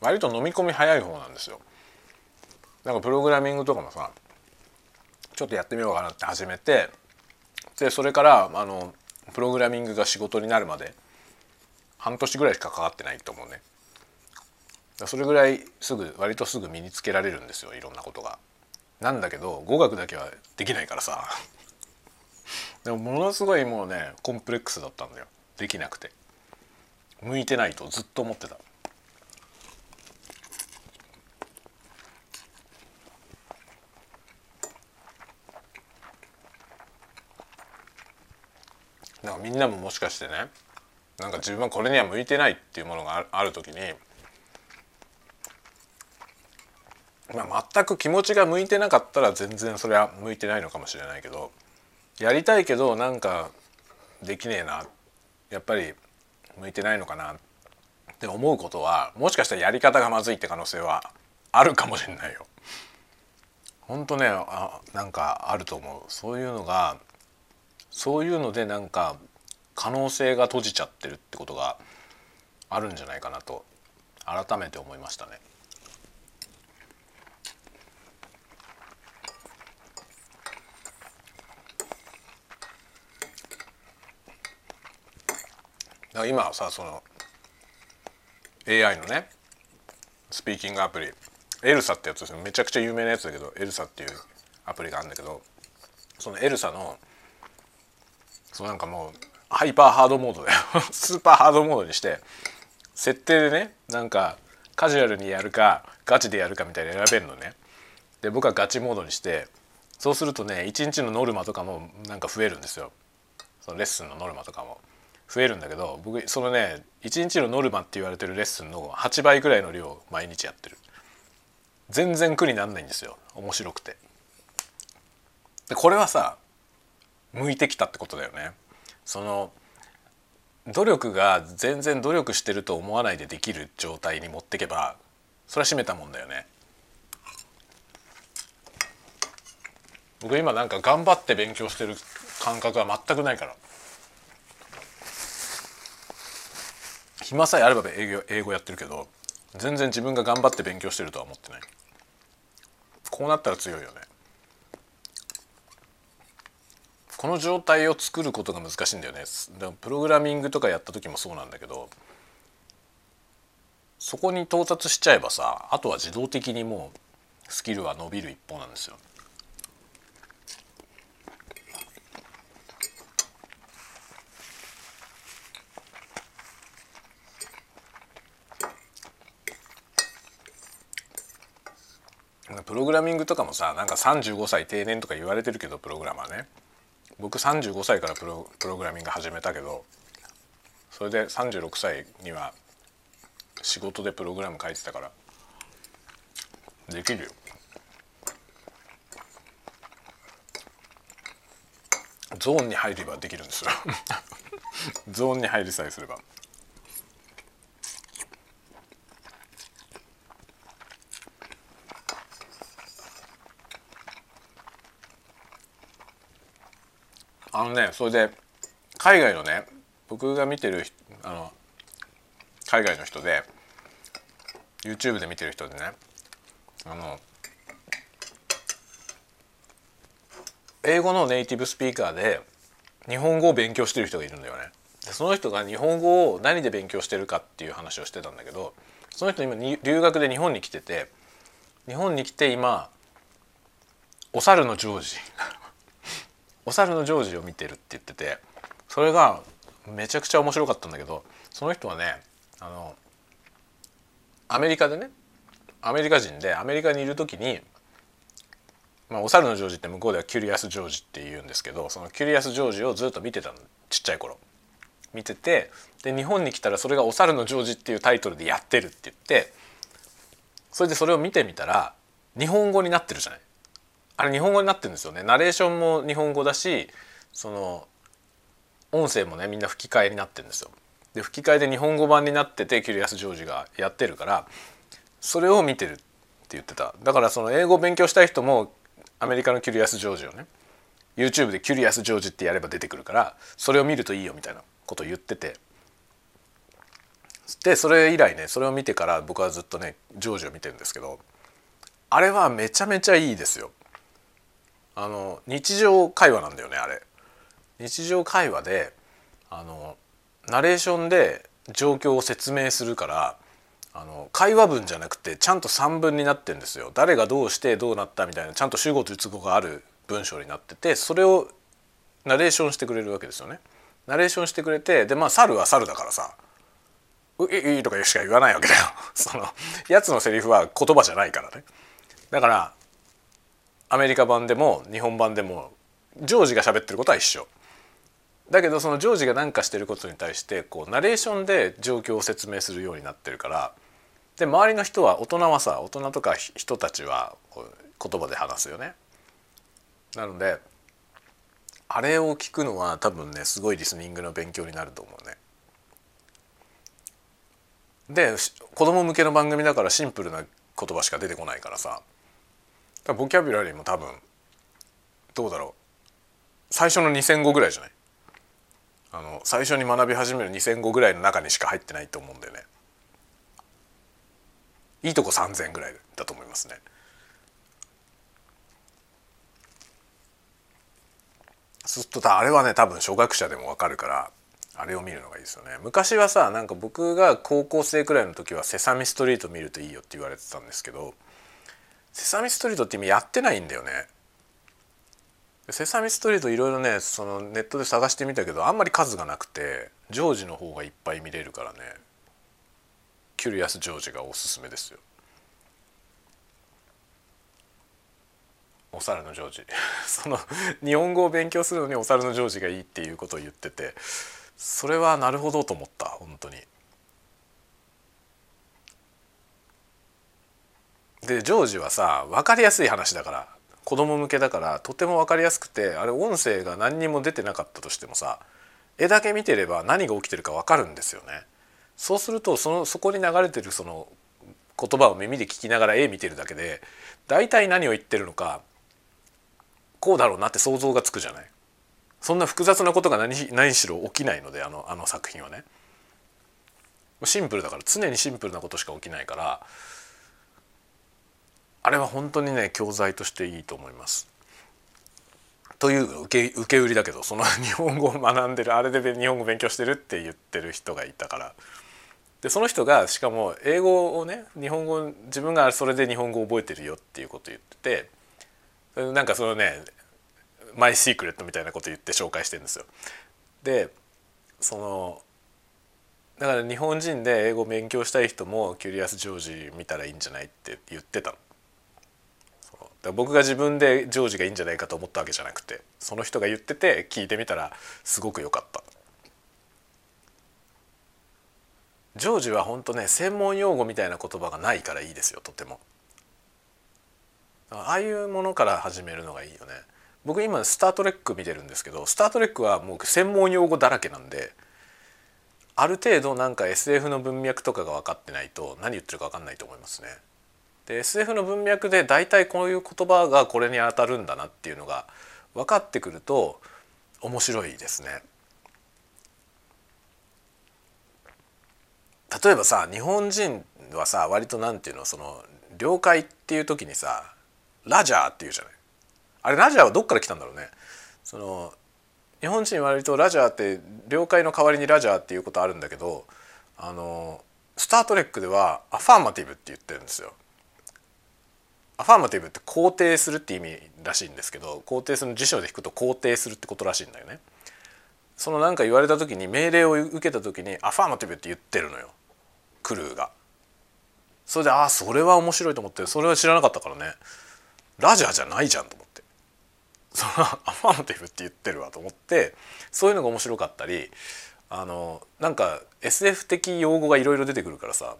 割と飲み込み早い方なんですよ。なんかプログラミングとかもさちょっとやってみようかなって始めてでそれからあのプログラミングが仕事になるまで半年ぐらいしかかかってないと思うね。それぐらいすぐ割とすぐ身につけられるんですよいろんなことが。なんだけど語学だけはできないからさでもものすごいもうねコンプレックスだったんだよ。できなくて。向いてないとずっと思ってた。だかみんなももしかしてねなんか自分はこれには向いてないっていうものがある時に、まあ、全く気持ちが向いてなかったら全然それは向いてないのかもしれないけどやりたいけどなんかできねえなやっぱり向いてないのかなって思うことはもしかしたらやり方がまずいって可能性はあるかもしれないよ。ほんとねあなんかあると思うそういうのがそういうのでなんか可能性が閉じちゃってるってことがあるんじゃないかなと改めて思いましたね。から今さその AI のねスピーキングアプリ。エルサってやつですねめちゃくちゃ有名なやつだけどエルサっていうアプリがあるんだけどそのエルサのそうなんかもうハイパーハードモードだよ。スーパーハードモードにして設定でねなんかカジュアルにやるかガチでやるかみたいな選べるのね。で僕はガチモードにしてそうするとね一日のノルマとかもなんか増えるんですよ。そのレッスンのノルマとかも。増えるんだけど僕そのね1日のノルマって言われてるレッスンの8倍ぐらいの量毎日やってる。全然苦になんないんですよ。面白くて。でこれはさ向いてきたってことだよね。その努力が全然努力してると思わないでできる状態に持ってけばそれは閉めたもんだよね。僕今なんか頑張って勉強してる感覚は全くないから。暇さえあれば英語英語やってるけど全然自分が頑張って勉強してるとは思ってない。こうなったら強いよね。この状態を作ることが難しいんだよね。でもプログラミングとかやった時もそうなんだけどそこに到達しちゃえばさあとは自動的にもうスキルは伸びる一方なんですよ。プログラミングとかもさなんか35歳定年とか言われてるけどプログラマーね。僕35歳からプロプログラミング始めたけどそれで36歳には仕事でプログラム書いてたからできるよ。ゾーンに入ればできるんですよ。ゾーンに入りさえすれば。のねそれで海外のね僕が見てるあの海外の人で YouTube で見てる人でねあの英語のネイティブスピーカーで日本語を勉強してる人がいるんだよね。でその人が日本語を何で勉強してるかっていう話をしてたんだけどその人今留学で日本に来てて日本に来て今お猿のジョージ お猿のジョージを見てるって言っててそれがめちゃくちゃ面白かったんだけどその人はねあのアメリカでねアメリカ人でアメリカにいる時にまあ、お猿のジョージって向こうではキュリアス・ジョージって言うんですけどそのキュリアス・ジョージをずっと見てたのちっちゃい頃。見ててで日本に来たらそれが「お猿のジョージ」っていうタイトルでやってるって言ってそれでそれを見てみたら日本語になってるじゃない。あれ日本語になってるんですよね。ナレーションも日本語だしその音声もねみんな吹き替えになってるんですよ。で吹き替えで日本語版になっててキュリアス・ジョージがやってるからそれを見てるって言ってた。だからその英語を勉強したい人もアメリカのキュリアス・ジョージをね YouTube でキュリアス・ジョージってやれば出てくるからそれを見るといいよみたいなことを言ってて。でそれ以来ねそれを見てから僕はずっとねジョージを見てるんですけどあれはめちゃめちゃいいですよ。あの日常会話なんだよねあれ。日常会話であのナレーションで状況を説明するからあの会話文じゃなくてちゃんと3文になってんですよ誰がどうしてどうなったみたいなちゃんと主語と述語がある文章になっててそれをナレーションしてくれるわけですよね。ナレーションしてくれてでまあ猿は猿だからさ「ういい」とかしか言わないわけだよ。そのやつのセリフは言葉じゃないからね。だからアメリカ版でも日本版でもジョージが喋ってることは一緒。だけどそのジョージが何かしてることに対してこうナレーションで状況を説明するようになってるからで周りの人は大人はさ大人とか人たちは言葉で話すよね。なのであれを聞くのは多分ねすごいリスニングの勉強になると思うね。で子供向けの番組だからシンプルな言葉しか出てこないからさボキャブラリーも多分どうだろう最初の2,000語ぐらいじゃない？あの最初に学び始める2,000語ぐらいの中にしか入ってないと思うんだよね。いいとこ3,000ぐらいだと思いますね。そうするとあれはね多分初学者でもわかるからあれを見るのがいいですよね昔はさなんか僕が高校生くらいの時は「セサミストリート」見るといいよって言われてたんですけど「セサミストリート」って今やってないんだよね。セサミストリートいろいろねそのネットで探してみたけどあんまり数がなくてジョージの方がいっぱい見れるからねキュリアス・ジョージがおすすめですよ。お猿のジョージ その日本語を勉強するのにお猿のジョージがいいっていうことを言っててそれはなるほどと思った本当に。でジョージはさ分かりやすい話だから子供向けだからとても分かりやすくてあれ音声が何にも出てなかったとしてもさ絵だけ見てれば何が起きてるか分かるんですよね。そうするとそのそこに流れてるその言葉を耳で聞きながら絵見てるだけで大体何を言ってるのかこうだろうなって想像がつくじゃない。そんな複雑なことが何何しろ起きないのであのあの作品はね。シンプルだから常にシンプルなことしか起きないからあれは本当にね教材としていいと思います。という受け受け売りだけどその日本語を学んでるあれで日本語勉強してるって言ってる人がいたからでその人がしかも英語をね日本語自分がそれで日本語を覚えてるよっていうことを言っててなんかそのねマイシークレットみたいなこと言って紹介してるんですよ。でそのだから日本人で英語を勉強したい人もキュリアス・ジョージ見たらいいんじゃないって言ってたの。だ僕が自分でジョージがいいんじゃないかと思ったわけじゃなくてその人が言ってて聞いてみたらすごく良かった。ジョージは本当ね専門用語みたいな言葉がないからいいですよとてもああいうものから始めるのがいいよね僕今「スター・トレック」見てるんですけど「スター・トレック」はもう専門用語だらけなんである程度なんか SF の文脈とかが分かってないと何言ってるか分かんないと思いますね。で SF の文脈で大体こういう言葉がこれに当たるんだなっていうのが分かってくると面白いですね。例えばさ日本人はさ割と何て言うのその了解っていう時にさ「ラジャー」って言うじゃない。あれラジャーはどっから来たんだろうね。その日本人割とラジャーって了解の代わりにラジャーっていうことあるんだけどあのスター・トレックではアファーマティブって言ってるんですよ。アファーマティブって肯定するって意味らしいんですけど肯定する辞書で引くと肯定するってことらしいんだよね。その何か言われた時に命令を受けた時にアファーマティブって言ってるのよクルーが。それでああそれは面白いと思ってそれは知らなかったからねラジャーじゃないじゃんと思って。そのアファーマティブって言ってるわと思ってそういうのが面白かったりあのなんか SF 的用語がいろいろ出てくるからさ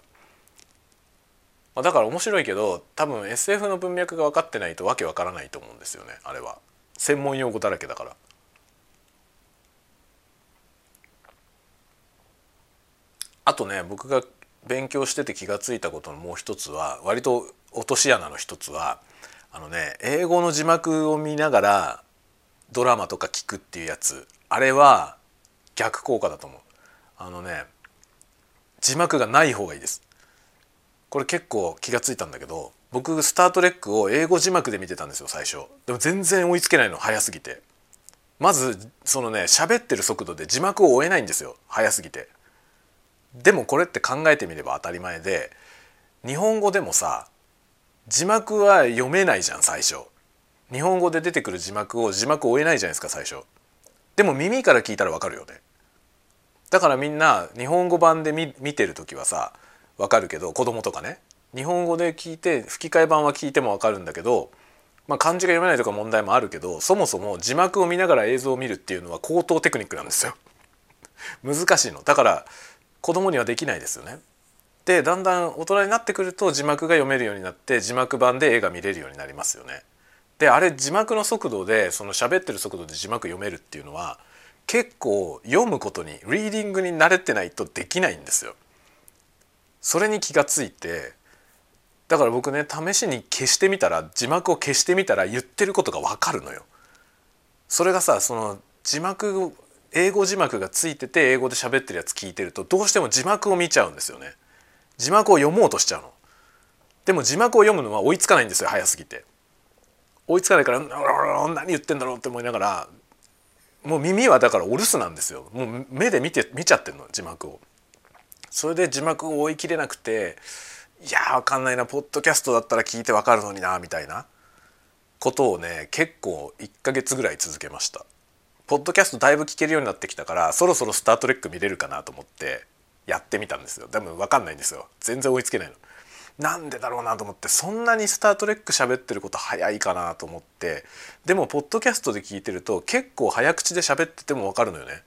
だから面白いけど多分 SF の文脈が分かってないとわけわからないと思うんですよねあれは。専門用語だらけだから。あとね僕が勉強してて気が付いたことのもう一つは割と落とし穴の一つはあのね英語の字幕を見ながらドラマとか聞くっていうやつ。あれは逆効果だと思う。あのね字幕がない方がいいです。これ結構気が付いたんだけど僕「スター・トレック」を英語字幕で見てたんですよ最初。でも全然追いつけないの早すぎて。まずそのね喋ってる速度で字幕を追えないんですよ早すぎて。でもこれって考えてみれば当たり前で日本語でもさ字幕は読めないじゃん最初。日本語で出てくる字幕を字幕を追えないじゃないですか最初。でも耳から聞いたらわかるよね。だからみんな日本語版で見見てる時はさわかるけど子供とかね日本語で聞いて吹き替え版は聞いてもわかるんだけど、まあ、漢字が読めないとか問題もあるけどそもそも字幕を見ながら映像を見るっていうのは高等テクニックなんですよ難しいのだから子供にはできないですよねでだんだん大人になってくると字幕が読めるようになって字幕版で絵が見れるようになりますよね。であれ字幕の速度でその喋ってる速度で字幕読めるっていうのは結構読むことにリーディングに慣れてないとできないんですよ。それに気がついてだから僕ね試しに消してみたら字幕を消してみたら言ってることが分かるのよ。それがさその字幕英語字幕がついてて英語で喋ってるやつ聞いてるとどうしても字幕を見ちゃうんですよね。字幕を読もうとしちゃうのでも字幕を読むのは追いつかないんですよ早すぎて追いつかないから何言ってんだろうって思いながらもう耳はだからお留守なんですよもう目で見て見ちゃってるの字幕をそれで字幕を追い切れなくていやーわかんないなポッドキャストだったら聞いてわかるのになみたいなことをね結構1ヶ月ぐらい続けましたポッドキャストだいぶ聞けるようになってきたからそろそろ「スター・トレック」見れるかなと思ってやってみたんですよでも分かんないんですよ全然追いつけないの。なんでだろうなと思ってそんなに「スター・トレック」喋ってること早いかなと思ってでもポッドキャストで聞いてると結構早口で喋ってても分かるのよね。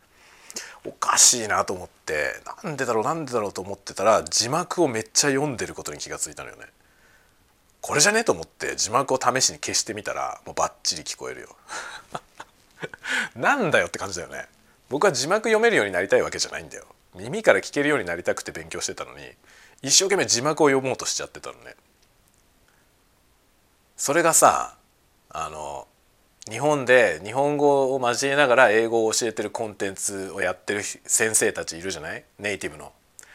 おかしいなと思ってなんでだろうなんでだろうと思ってたら字幕をめっちゃ読んでることに気がついたのよね。これじゃねと思って字幕を試しに消してみたらもうバッチリ聞こえるよ。なんだよって感じだよね。僕は字幕読めるようになりたいわけじゃないんだよ。耳から聞けるようになりたくて勉強してたのに一生懸命字幕を読もうとしちゃってたのね。それがさあの日本で日本語を交えながら英語を教えてるコンテンツをやってる先生たちいるじゃない？ネイティブの。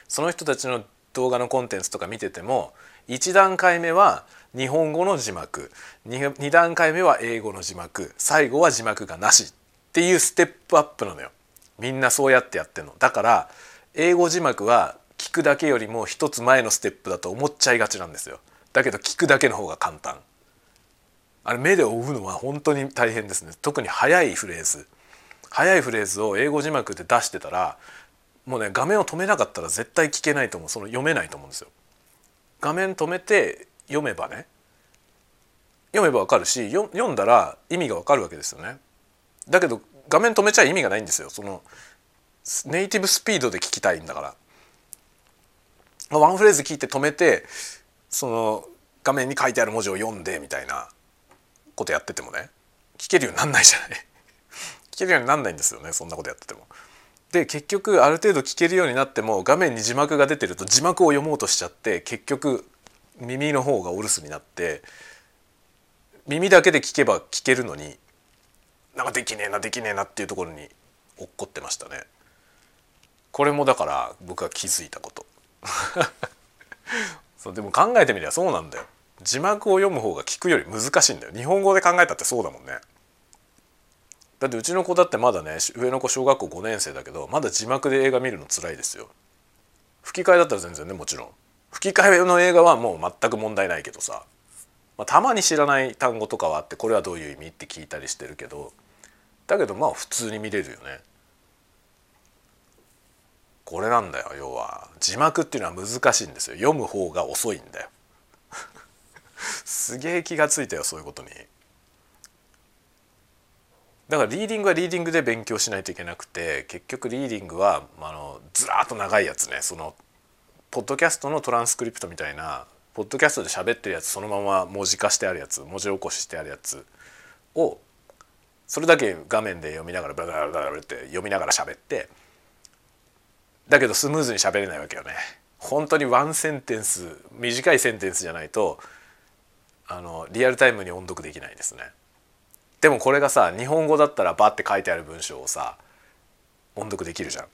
その人たちの動画のコンテンツとか見てても1段階目は日本語の字幕。2, 2段階目は英語の字幕。最後は字幕がなしっていうステップアップなのよ。みんなそうやってやってんの。だから英語字幕は聞くだけよりも一つ前のステップだと思っちゃいがちなんですよ。だけど聞くだけの方が簡単。あれ目で追うのは本当に大変ですね。特に速いフレーズ。速いフレーズを英語字幕で出してたらもうね画面を止めなかったら絶対聞けないと思う。その読めないと思うんですよ。画面止めて読めばね読めばわかるし読んだら意味がわかるわけですよね。だけど画面止めちゃ意味がないんですよ。そのネイティブスピードで聞きたいんだから。ワンフレーズ聞いて止めてその画面に書いてある文字を読んでみたいな。ことやっててもね聞けるようになんないじゃない 聞けるようになんないんですよねそんなことやってても。で結局ある程度聞けるようになっても画面に字幕が出てると字幕を読もうとしちゃって結局耳の方がお留守になって耳だけで聞けば聞けるのになんかできねえなできねえなっていうところに落っこってましたね。これもだから僕は気づいたこと そうでも考えてみりゃそうなんだよ字幕を読む方が聞くより難しいんだよ。日本語で考えたってそうだもんね。だってうちの子だってまだね上の子小学校5年生だけどまだ字幕で映画見るの辛いですよ。吹き替えだったら全然ねもちろん。吹き替えの映画はもう全く問題ないけどさ、まあ、たまに知らない単語とかはあってこれはどういう意味って聞いたりしてるけど。だけどまあ普通に見れるよね。これなんだよ要は。字幕っていうのは難しいんですよ。読む方が遅いんだよ。すげえ気がついたよそういうことにだからリーディングはリーディングで勉強しないといけなくて結局リーディングはあのずらっと長いやつねそのポッドキャストのトランスクリプトみたいなポッドキャストで喋ってるやつそのまま文字化してあるやつ文字起こししてあるやつをそれだけ画面で読みながらバラバラバラって読みながら喋ってだけどスムーズに喋れないわけよね。本当にワンセンテンス短いセンテンスじゃないとあのリアルタイムに音読できないですね。でもこれがさ日本語だったらバッて書いてある文章をさ音読できるじゃん。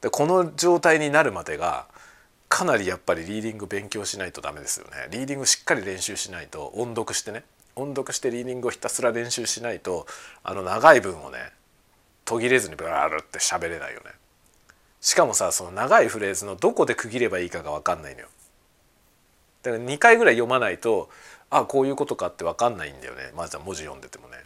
でこの状態になるまでがかなりやっぱりリーディング勉強しないとダメですよね。リーディングしっかり練習しないと音読してね音読してリーディングをひたすら練習しないとあの長い文をね途切れずにブラーって喋れないよね。しかもさその長いフレーズのどこで区切ればいいかが分かんないのよだから2回ぐらい読まないとあこういうことかって分かんないんだよね。まずは文字読んでてもね。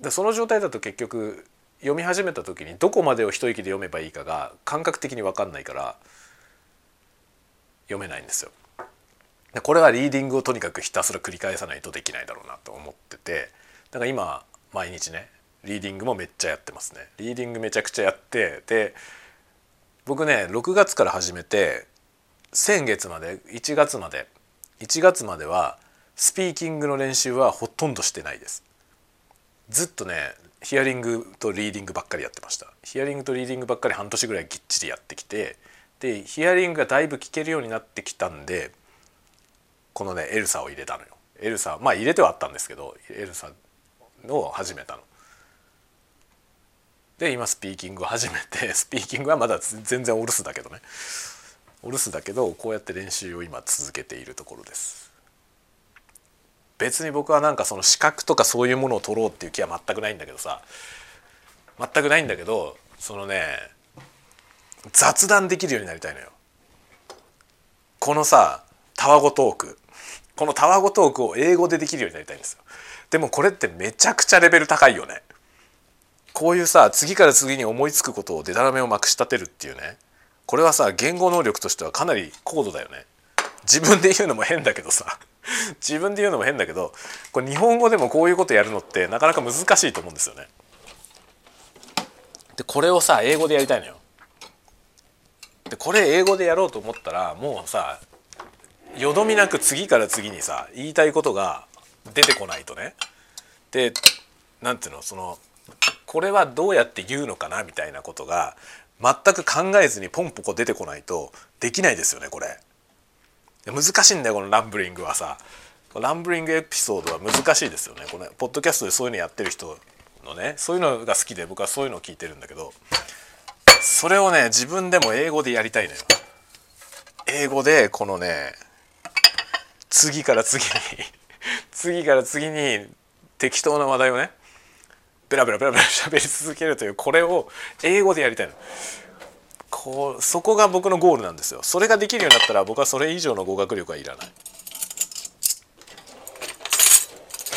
でその状態だと結局読み始めた時にどこまでを一息で読めばいいかが感覚的に分かんないから読めないんですよ。でこれはリーディングをとにかくひたすら繰り返さないとできないだろうなと思っててだから今毎日ねリーディングもめっちゃやってますね。リーディングめちゃくちゃやってで僕ね6月から始めて先月まで1月まで1月まではスピーキングの練習はほとんどしてないです。ずっとねヒアリングとリーディングばっかりやってました。ヒアリングとリーディングばっかり半年ぐらいぎっちりやってきてでヒアリングがだいぶ聞けるようになってきたんでこのね ELSA を入れたのよ。 ELSA まあ入れてはあったんですけど ELSA を始めたの。で今スピーキングを始めて スピーキングはまだ全然お留守だけどね。お留守だけどこうやって練習を今続けているところです。別に僕はなんかその資格とかそういうものを取ろうっていう気は全くないんだけどさ。全くないんだけどそのね雑談できるようになりたいのよ。このさたわごトーク。このたわごトークを英語でできるようになりたいんですよ。でもこれってめちゃくちゃレベル高いよね。こういうさ次から次に思いつくことをデタラメをまくし立てるっていうね。これはさ言語能力としてはかなり高度だよね自分で言うのも変だけどさ 自分で言うのも変だけどこれ日本語でもこういうことやるのってなかなか難しいと思うんですよね。でこれをさ英語でやりたいのよ。でこれ英語でやろうと思ったらもうさよどみなく次から次にさ言いたいことが出てこないとね。で何ていうのそのこれはどうやって言うのかなみたいなことが全く考えずにポンポコ出てこないとできないですよねこれ。難しいんだよこのランブリングはさランブリングエピソードは難しいですよねこれポッドキャストでそういうのやってる人のねそういうのが好きで僕はそういうのを聞いてるんだけどそれをね自分でも英語でやりたいのよ。英語でこのね次から次に次から次に適当な話題をねベラベラベラベラ喋り続けるというこれを英語でやりたいの。こうそこが僕のゴールなんですよ。それができるようになったら僕はそれ以上の語学力はいらない。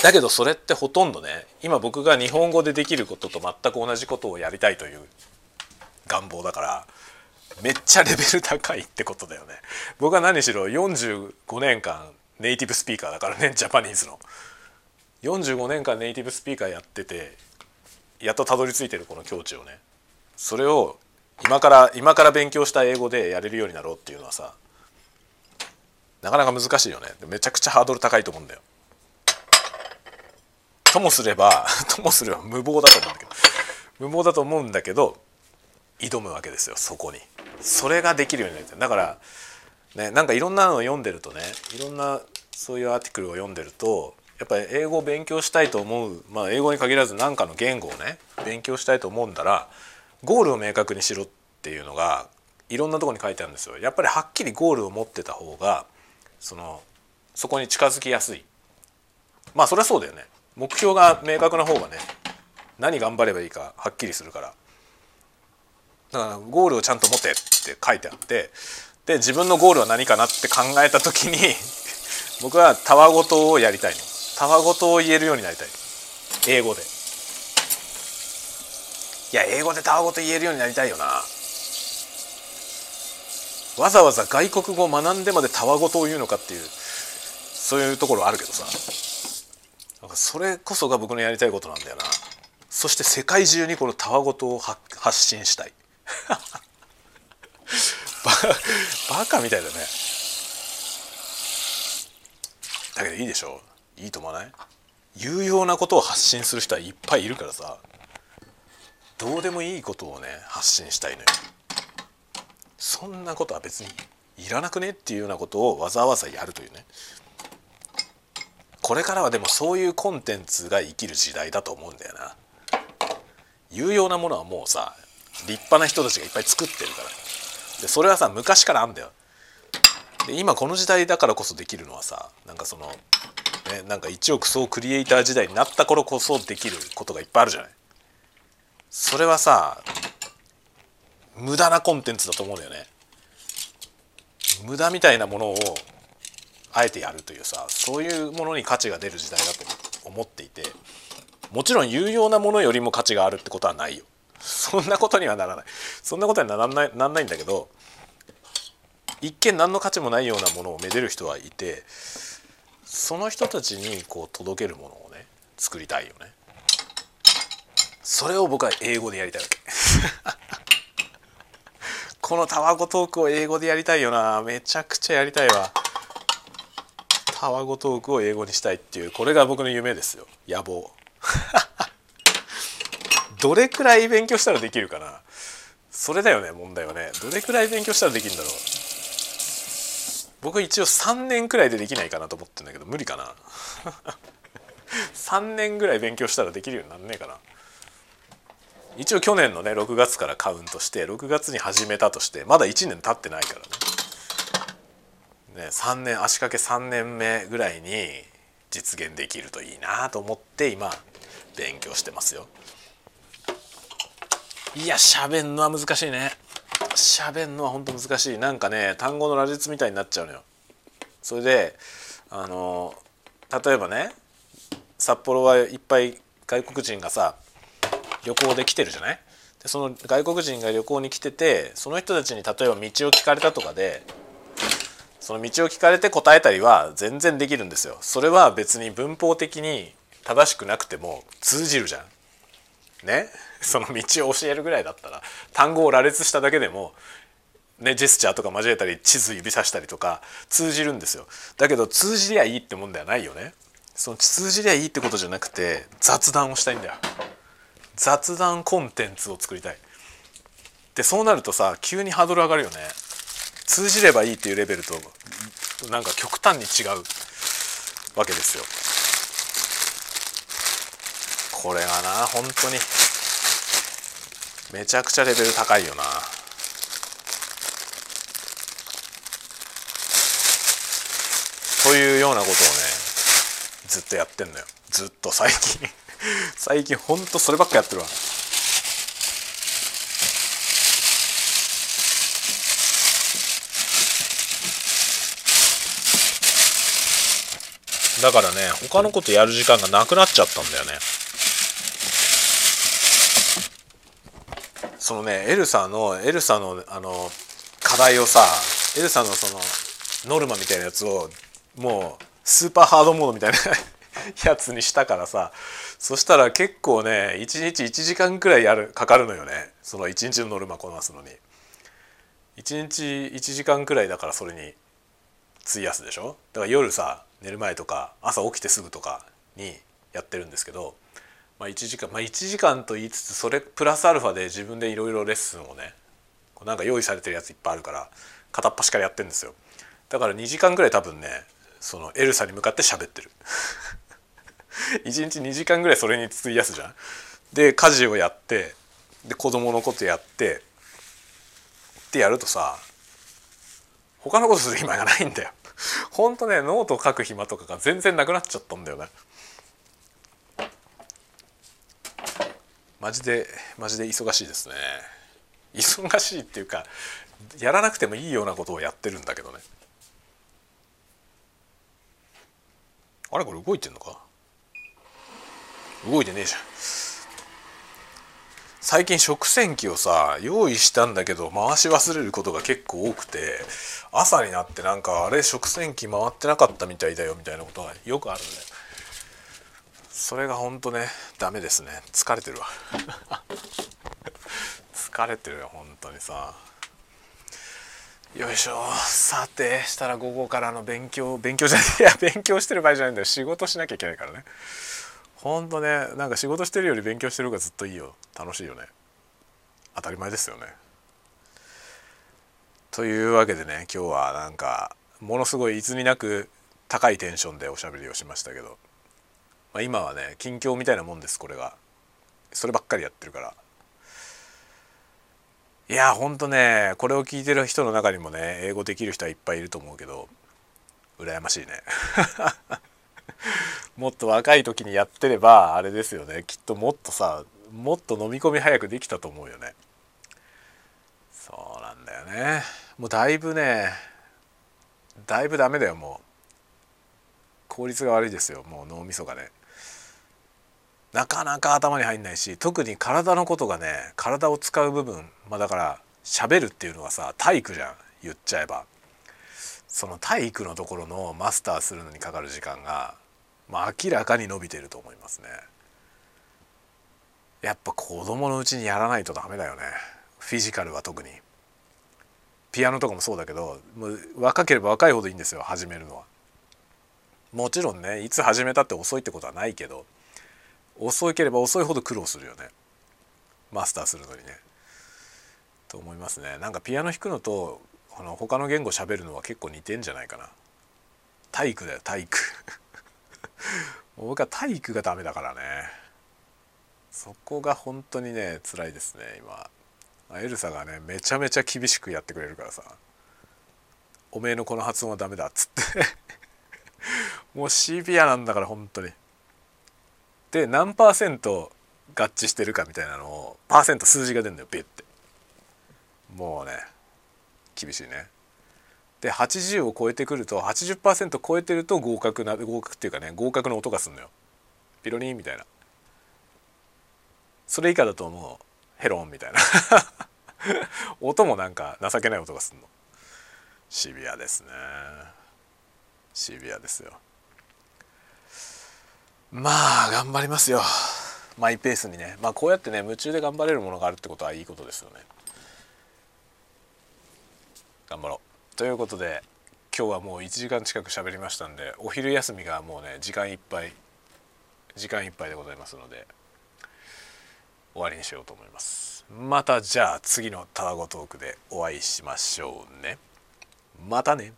だけどそれってほとんどね今僕が日本語でできることと全く同じことをやりたいという願望だからめっちゃレベル高いってことだよね。僕は何しろ45年間ネイティブスピーカーだからねジャパニーズの。45年間ネイティブスピーカーやっててやっとたどり着いてるこの境地をね。それを今から今から勉強した英語でやれるようになろうっていうのはさなかなか難しいよね。めちゃくちゃハードル高いと思うんだよ。ともすれば ともすれば無謀だと思うんだけど。無謀だと思うんだけど挑むわけですよそこに。それができるようになりたい。だからねなんかいろんなのを読んでるとねいろんなそういうアーティクルを読んでるとやっぱり英語を勉強したいと思うまあ英語に限らず何かの言語をね勉強したいと思うんだらゴールを明確にしろっていうのがいろんなとこに書いてあるんですよ。やっぱりはっきりゴールを持ってた方がそのそこに近づきやすい。まあそりゃそうだよね。目標が明確な方がね何頑張ればいいかはっきりするからだからゴールをちゃんと持てって書いてあってで自分のゴールは何かなって考えた時に僕はたわごとをやりたいのたわごとを言えるようになりたい。英語で。いや英語でたわごと言えるようになりたいよな。わざわざ外国語を学んでまでたわごとを言うのかっていうそういうところあるけどさ。それこそが僕のやりたいことなんだよな。そして世界中にこのたわごとを発信したい。ババカみたいだね。だけどいいでしょ。いいと思わない？有用なことを発信する人はいっぱいいるからさ。どうでもいいことをね発信したいのよ。そんなことは別にいらなくねっていうようなことをわざわざやるというね。これからはでもそういうコンテンツが生きる時代だと思うんだよな。有用なものはもうさ立派な人たちがいっぱい作ってるから。でそれはさ昔からあんだよ。で今この時代だからこそできるのはさなんかその、ね、なんか一億総クリエイター時代になった頃こそできることがいっぱいあるじゃない。それはさ無駄なコンテンツだと思うんだよね。無駄みたいなものをあえてやるというさそういうものに価値が出る時代だと思っていて。もちろん有用なものよりも価値があるってことはないよ。そんなことにはならない。そんなことにはならないなんないんだけど一見何の価値もないようなものをめでる人はいてその人たちにこう届けるものをね作りたいよね。それを僕は英語でやりたいわけ。このタワゴトークを英語でやりたいよな。めちゃくちゃやりたいわ。タワゴトークを英語にしたいっていうこれが僕の夢ですよ。野望。どれくらい勉強したらできるかな。それだよね問題はね。どれくらい勉強したらできるんだろう。僕一応3年くらいでできないかなと思ってんだけど無理かな。3年ぐらい勉強したらできるようになんねえかな。一応去年のね6月からカウントして6月に始めたとしてまだ1年経ってないからね。ね3年足掛け3年目ぐらいに実現できるといいなと思って今勉強してますよ。いや喋んのは難しいね。喋んのは本当難しいなんかね単語の羅列みたいになっちゃうのよそれであの例えばね札幌はいっぱい外国人がさ旅行で来てるじゃない？でその外国人が旅行に来ててその人たちに例えば道を聞かれたとかでその道を聞かれて答えたりは全然できるんですよ。それは別に文法的に正しくなくても通じるじゃん。ね その道を教えるぐらいだったら単語を羅列しただけでも、ね、ジェスチャーとか交えたり地図指さしたりとか通じるんですよ。だけど通じりゃいいってもんではないよね。その通じりゃいいってことじゃなくて雑談をしたいんだよ。雑談コンテンツを作りたい。でそうなるとさ急にハードル上がるよね。通じればいいっていうレベルとなんか極端に違うわけですよ。これがな本当にめちゃくちゃレベル高いよな。というようなことをねずっとやってんのよずっと最近 最近ほんとそればっかやってるわ。だからね他のことやる時間がなくなっちゃったんだよねそのねエルサのエルサのあの課題をさエルサのそのノルマみたいなやつをもうスーパーハードモードみたいな やつにしたからさそしたら結構ね1日1時間くらいやるかかるのよね。その1日のノルマこなすのに。1日1時間くらいだからそれに費やすでしょ？だから夜さ寝る前とか朝起きてすぐとかにやってるんですけど、まあ、1時間まあ1時間と言いつつそれプラスアルファで自分でいろいろレッスンをねなんか用意されてるやついっぱいあるから片っ端からやってるんですよ。だから2時間くらい多分ねその ELSA に向かって喋ってる。1日2時間ぐらいそれに費やすじゃん。で家事をやってで子供のことやってってやるとさ他のことする暇がないんだよ。ほんとねノートを書く暇とかが全然なくなっちゃったんだよね。マジでマジで忙しいですね。忙しいっていうかやらなくてもいいようなことをやってるんだけどね。あれ？これ動いてんのか？動いてねえじゃん。最近食洗機をさ用意したんだけど回し忘れることが結構多くて朝になってなんかあれ食洗機回ってなかったみたいだよみたいなことがよくあるんだよそれがほんとねダメですね。疲れてるわ。疲れてるよ本当にさ。よいしょ。さてしたら午後からの勉強勉強じゃないいや勉強してる場合じゃないんだよ。仕事しなきゃいけないからね。ほんとねなんか仕事してるより勉強してる方がずっといいよ。楽しいよね。当たり前ですよね。というわけでね今日はなんかものすごいいつになく高いテンションでおしゃべりをしましたけど、まあ、今はね近況みたいなもんですこれが。そればっかりやってるから。いやほんとねこれを聞いてる人の中にもね英語できる人はいっぱいいると思うけど羨ましいね。もっと若い時にやってればあれですよね。きっともっとさもっと飲み込み早くできたと思うよね。そうなんだよね。もうだいぶねだいぶダメだよもう。効率が悪いですよもう脳みそがね。なかなか頭に入んないし特に体のことがね体を使う部分まあだから喋るっていうのはさ体育じゃん言っちゃえば。その体育のところのマスターするのにかかる時間が、まあ、明らかに伸びてると思いますね。やっぱ子供のうちにやらないとダメだよね。フィジカルは特に。ピアノとかもそうだけどもう若ければ若いほどいいんですよ始めるのは。もちろんねいつ始めたって遅いってことはないけど遅ければ遅いほど苦労するよね。マスターするのにね。と思いますね。なんかピアノ弾くのとあの他の言語喋るのは結構似てんじゃないかな。体育だよ体育。も う僕は体育がダメだからね。そこが本当にね辛いですね今。エルサがねめちゃめちゃ厳しくやってくれるからさ「おめえのこの発音はダメだ」っつって。もうシビアなんだから本当に。で何パーセント合致してるかみたいなのをパーセント数字が出るんだよビュッて。もうね厳しいね。で80を超えてくると80%超えてると合格な合格っていうかね合格の音がすんのよ。ピロリンみたいな。それ以下だともうヘロンみたいな。音もなんか情けない音がすんの。シビアですね。シビアですよ。まあ頑張りますよ。マイペースにね。まあこうやってね夢中で頑張れるものがあるってことはいいことですよね。頑張ろう。ということで今日はもう1時間近く喋りましたんでお昼休みがもうね時間いっぱい時間いっぱいでございますので終わりにしようと思います。またじゃあ次のタワゴトークでお会いしましょうね。またね。